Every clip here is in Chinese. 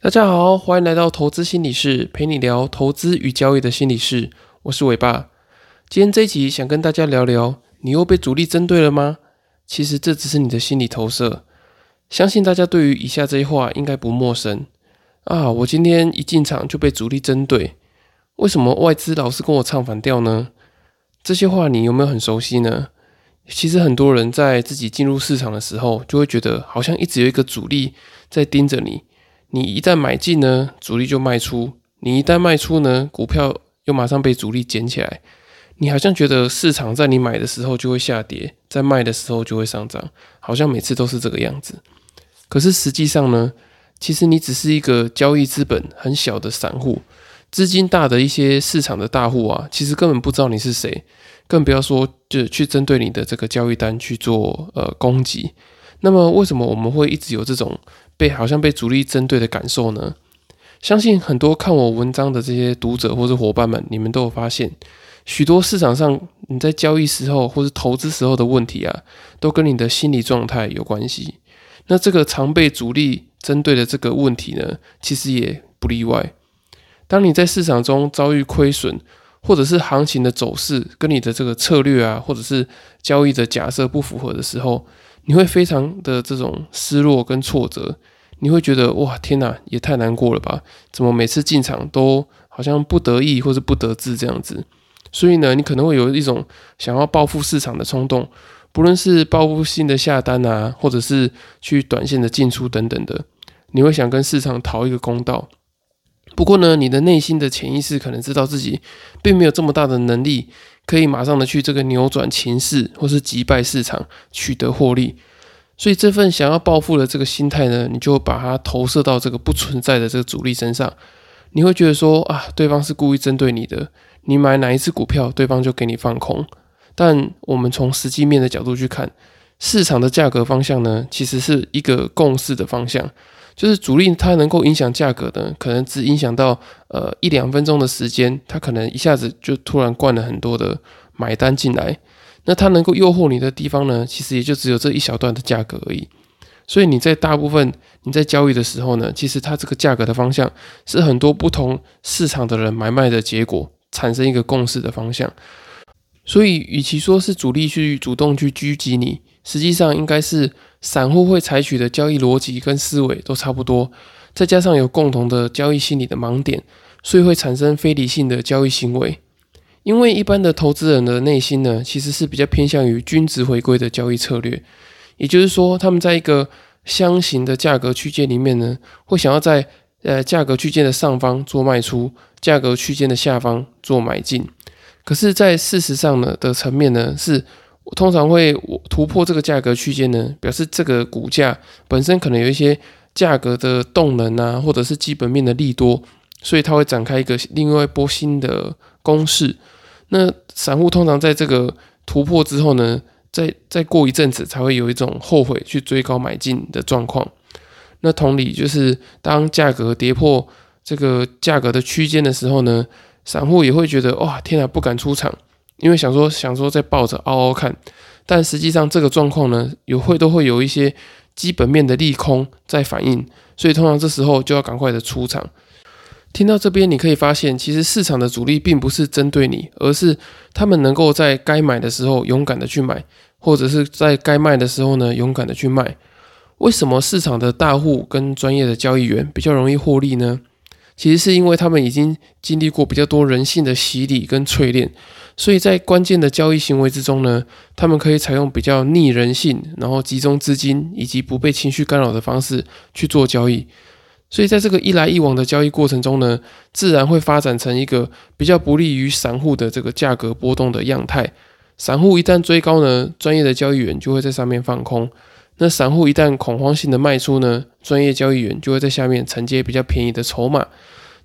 大家好，欢迎来到投资心理室，陪你聊投资与交易的心理室。我是伟爸。今天这一集想跟大家聊聊，你又被主力针对了吗？其实这只是你的心理投射。相信大家对于以下这些话应该不陌生啊。我今天一进场就被主力针对，为什么外资老是跟我唱反调呢？这些话你有没有很熟悉呢？其实很多人在自己进入市场的时候，就会觉得好像一直有一个主力在盯着你。你一旦买进呢，主力就卖出；你一旦卖出呢，股票又马上被主力捡起来。你好像觉得市场在你买的时候就会下跌，在卖的时候就会上涨，好像每次都是这个样子。可是实际上呢，其实你只是一个交易资本很小的散户，资金大的一些市场的大户啊，其实根本不知道你是谁，更不要说就去针对你的这个交易单去做呃攻击。那么为什么我们会一直有这种？被好像被主力针对的感受呢？相信很多看我文章的这些读者或者伙伴们，你们都有发现，许多市场上你在交易时候或是投资时候的问题啊，都跟你的心理状态有关系。那这个常被主力针对的这个问题呢，其实也不例外。当你在市场中遭遇亏损，或者是行情的走势跟你的这个策略啊，或者是交易的假设不符合的时候，你会非常的这种失落跟挫折，你会觉得哇天哪，也太难过了吧？怎么每次进场都好像不得意或者不得志这样子？所以呢，你可能会有一种想要报复市场的冲动，不论是报复性的下单啊，或者是去短线的进出等等的，你会想跟市场讨一个公道。不过呢，你的内心的潜意识可能知道自己并没有这么大的能力。可以马上的去这个扭转情势，或是击败市场，取得获利。所以这份想要暴富的这个心态呢，你就把它投射到这个不存在的这个主力身上。你会觉得说啊，对方是故意针对你的，你买哪一只股票，对方就给你放空。但我们从实际面的角度去看，市场的价格方向呢，其实是一个共识的方向。就是主力它能够影响价格的，可能只影响到呃一两分钟的时间，它可能一下子就突然灌了很多的买单进来。那它能够诱惑你的地方呢，其实也就只有这一小段的价格而已。所以你在大部分你在交易的时候呢，其实它这个价格的方向是很多不同市场的人买卖的结果产生一个共识的方向。所以与其说是主力去主动去狙击你，实际上应该是。散户会采取的交易逻辑跟思维都差不多，再加上有共同的交易心理的盲点，所以会产生非理性的交易行为。因为一般的投资人的内心呢，其实是比较偏向于均值回归的交易策略，也就是说，他们在一个箱型的价格区间里面呢，会想要在呃价格区间的上方做卖出，价格区间的下方做买进。可是，在事实上呢的层面呢是。通常会突破这个价格区间呢，表示这个股价本身可能有一些价格的动能啊，或者是基本面的利多，所以它会展开一个另外一波新的攻势。那散户通常在这个突破之后呢，再再过一阵子才会有一种后悔去追高买进的状况。那同理，就是当价格跌破这个价格的区间的时候呢，散户也会觉得哇，天啊，不敢出场。因为想说想说在抱着嗷嗷看，但实际上这个状况呢，有会都会有一些基本面的利空在反应，所以通常这时候就要赶快的出场。听到这边，你可以发现，其实市场的主力并不是针对你，而是他们能够在该买的时候勇敢的去买，或者是在该卖的时候呢勇敢的去卖。为什么市场的大户跟专业的交易员比较容易获利呢？其实是因为他们已经经历过比较多人性的洗礼跟淬炼。所以在关键的交易行为之中呢，他们可以采用比较逆人性，然后集中资金以及不被情绪干扰的方式去做交易。所以在这个一来一往的交易过程中呢，自然会发展成一个比较不利于散户的这个价格波动的样态。散户一旦追高呢，专业的交易员就会在上面放空；那散户一旦恐慌性的卖出呢，专业交易员就会在下面承接比较便宜的筹码。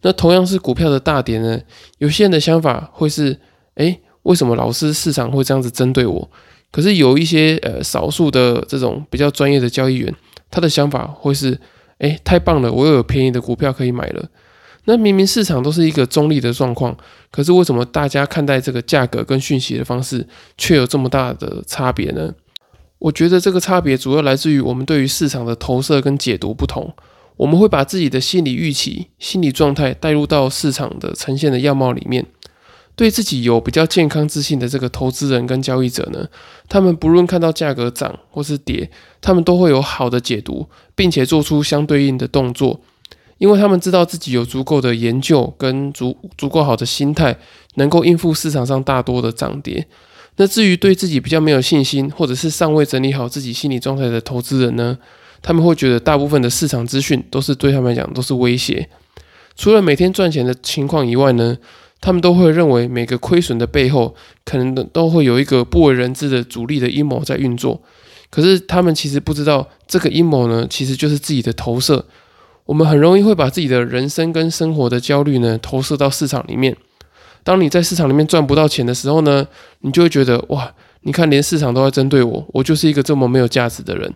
那同样是股票的大跌呢，有些人的想法会是。哎，为什么老是市场会这样子针对我？可是有一些呃少数的这种比较专业的交易员，他的想法会是：哎，太棒了，我又有便宜的股票可以买了。那明明市场都是一个中立的状况，可是为什么大家看待这个价格跟讯息的方式却有这么大的差别呢？我觉得这个差别主要来自于我们对于市场的投射跟解读不同。我们会把自己的心理预期、心理状态带入到市场的呈现的样貌里面。对自己有比较健康自信的这个投资人跟交易者呢，他们不论看到价格涨或是跌，他们都会有好的解读，并且做出相对应的动作，因为他们知道自己有足够的研究跟足足够好的心态，能够应付市场上大多的涨跌。那至于对自己比较没有信心，或者是尚未整理好自己心理状态的投资人呢，他们会觉得大部分的市场资讯都是对他们来讲都是威胁。除了每天赚钱的情况以外呢？他们都会认为每个亏损的背后，可能都会有一个不为人知的主力的阴谋在运作。可是他们其实不知道，这个阴谋呢，其实就是自己的投射。我们很容易会把自己的人生跟生活的焦虑呢，投射到市场里面。当你在市场里面赚不到钱的时候呢，你就会觉得哇，你看连市场都在针对我，我就是一个这么没有价值的人。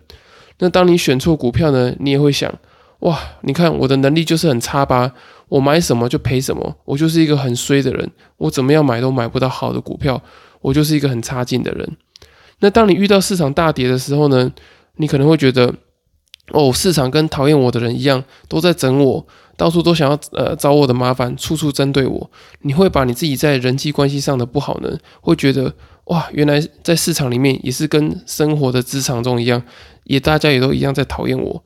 那当你选错股票呢，你也会想。哇，你看我的能力就是很差吧？我买什么就赔什么，我就是一个很衰的人。我怎么样买都买不到好的股票，我就是一个很差劲的人。那当你遇到市场大跌的时候呢？你可能会觉得，哦，市场跟讨厌我的人一样，都在整我，到处都想要呃找我的麻烦，处处针对我。你会把你自己在人际关系上的不好呢，会觉得哇，原来在市场里面也是跟生活的职场中一样，也大家也都一样在讨厌我。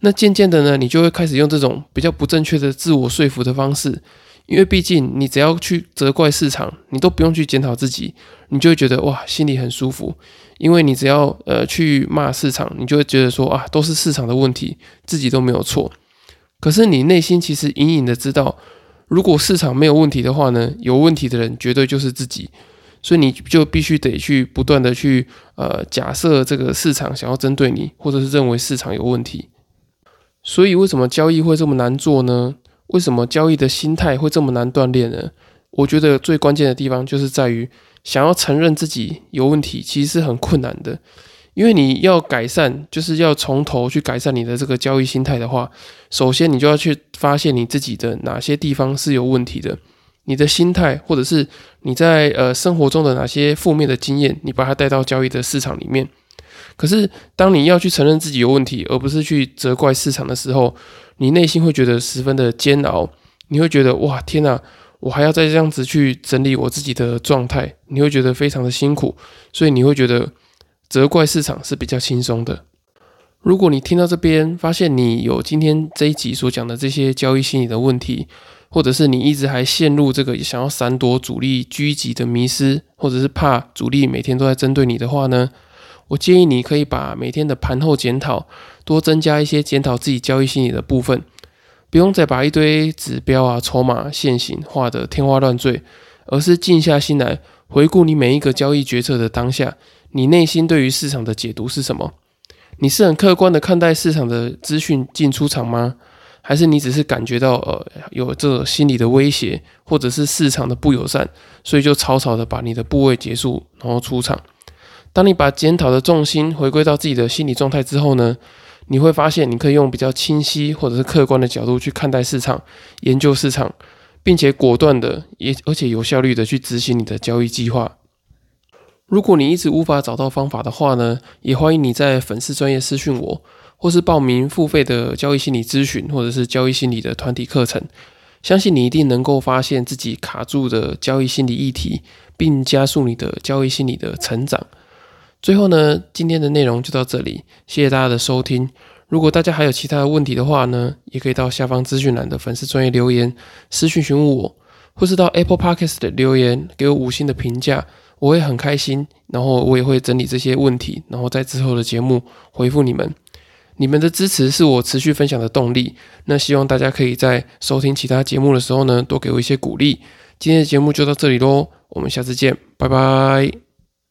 那渐渐的呢，你就会开始用这种比较不正确的自我说服的方式，因为毕竟你只要去责怪市场，你都不用去检讨自己，你就会觉得哇，心里很舒服。因为你只要呃去骂市场，你就会觉得说啊，都是市场的问题，自己都没有错。可是你内心其实隐隐的知道，如果市场没有问题的话呢，有问题的人绝对就是自己。所以你就必须得去不断的去呃假设这个市场想要针对你，或者是认为市场有问题。所以，为什么交易会这么难做呢？为什么交易的心态会这么难锻炼呢？我觉得最关键的地方就是在于，想要承认自己有问题，其实是很困难的。因为你要改善，就是要从头去改善你的这个交易心态的话，首先你就要去发现你自己的哪些地方是有问题的，你的心态，或者是你在呃生活中的哪些负面的经验，你把它带到交易的市场里面。可是，当你要去承认自己有问题，而不是去责怪市场的时候，你内心会觉得十分的煎熬。你会觉得哇，天哪，我还要再这样子去整理我自己的状态，你会觉得非常的辛苦。所以你会觉得责怪市场是比较轻松的。如果你听到这边，发现你有今天这一集所讲的这些交易心理的问题，或者是你一直还陷入这个想要闪躲主力狙击的迷失，或者是怕主力每天都在针对你的话呢？我建议你可以把每天的盘后检讨多增加一些检讨自己交易心理的部分，不用再把一堆指标啊、筹码、线型画得天花乱坠，而是静下心来回顾你每一个交易决策的当下，你内心对于市场的解读是什么？你是很客观的看待市场的资讯进出场吗？还是你只是感觉到呃有这个心理的威胁，或者是市场的不友善，所以就草草的把你的部位结束，然后出场？当你把检讨的重心回归到自己的心理状态之后呢，你会发现你可以用比较清晰或者是客观的角度去看待市场、研究市场，并且果断的也而且有效率的去执行你的交易计划。如果你一直无法找到方法的话呢，也欢迎你在粉丝专业私讯我，或是报名付费的交易心理咨询，或者是交易心理的团体课程。相信你一定能够发现自己卡住的交易心理议题，并加速你的交易心理的成长。最后呢，今天的内容就到这里，谢谢大家的收听。如果大家还有其他的问题的话呢，也可以到下方资讯栏的粉丝专业留言私讯询问我，或是到 Apple Podcast 的留言给我五星的评价，我会很开心。然后我也会整理这些问题，然后在之后的节目回复你们。你们的支持是我持续分享的动力。那希望大家可以在收听其他节目的时候呢，多给我一些鼓励。今天的节目就到这里喽，我们下次见，拜拜。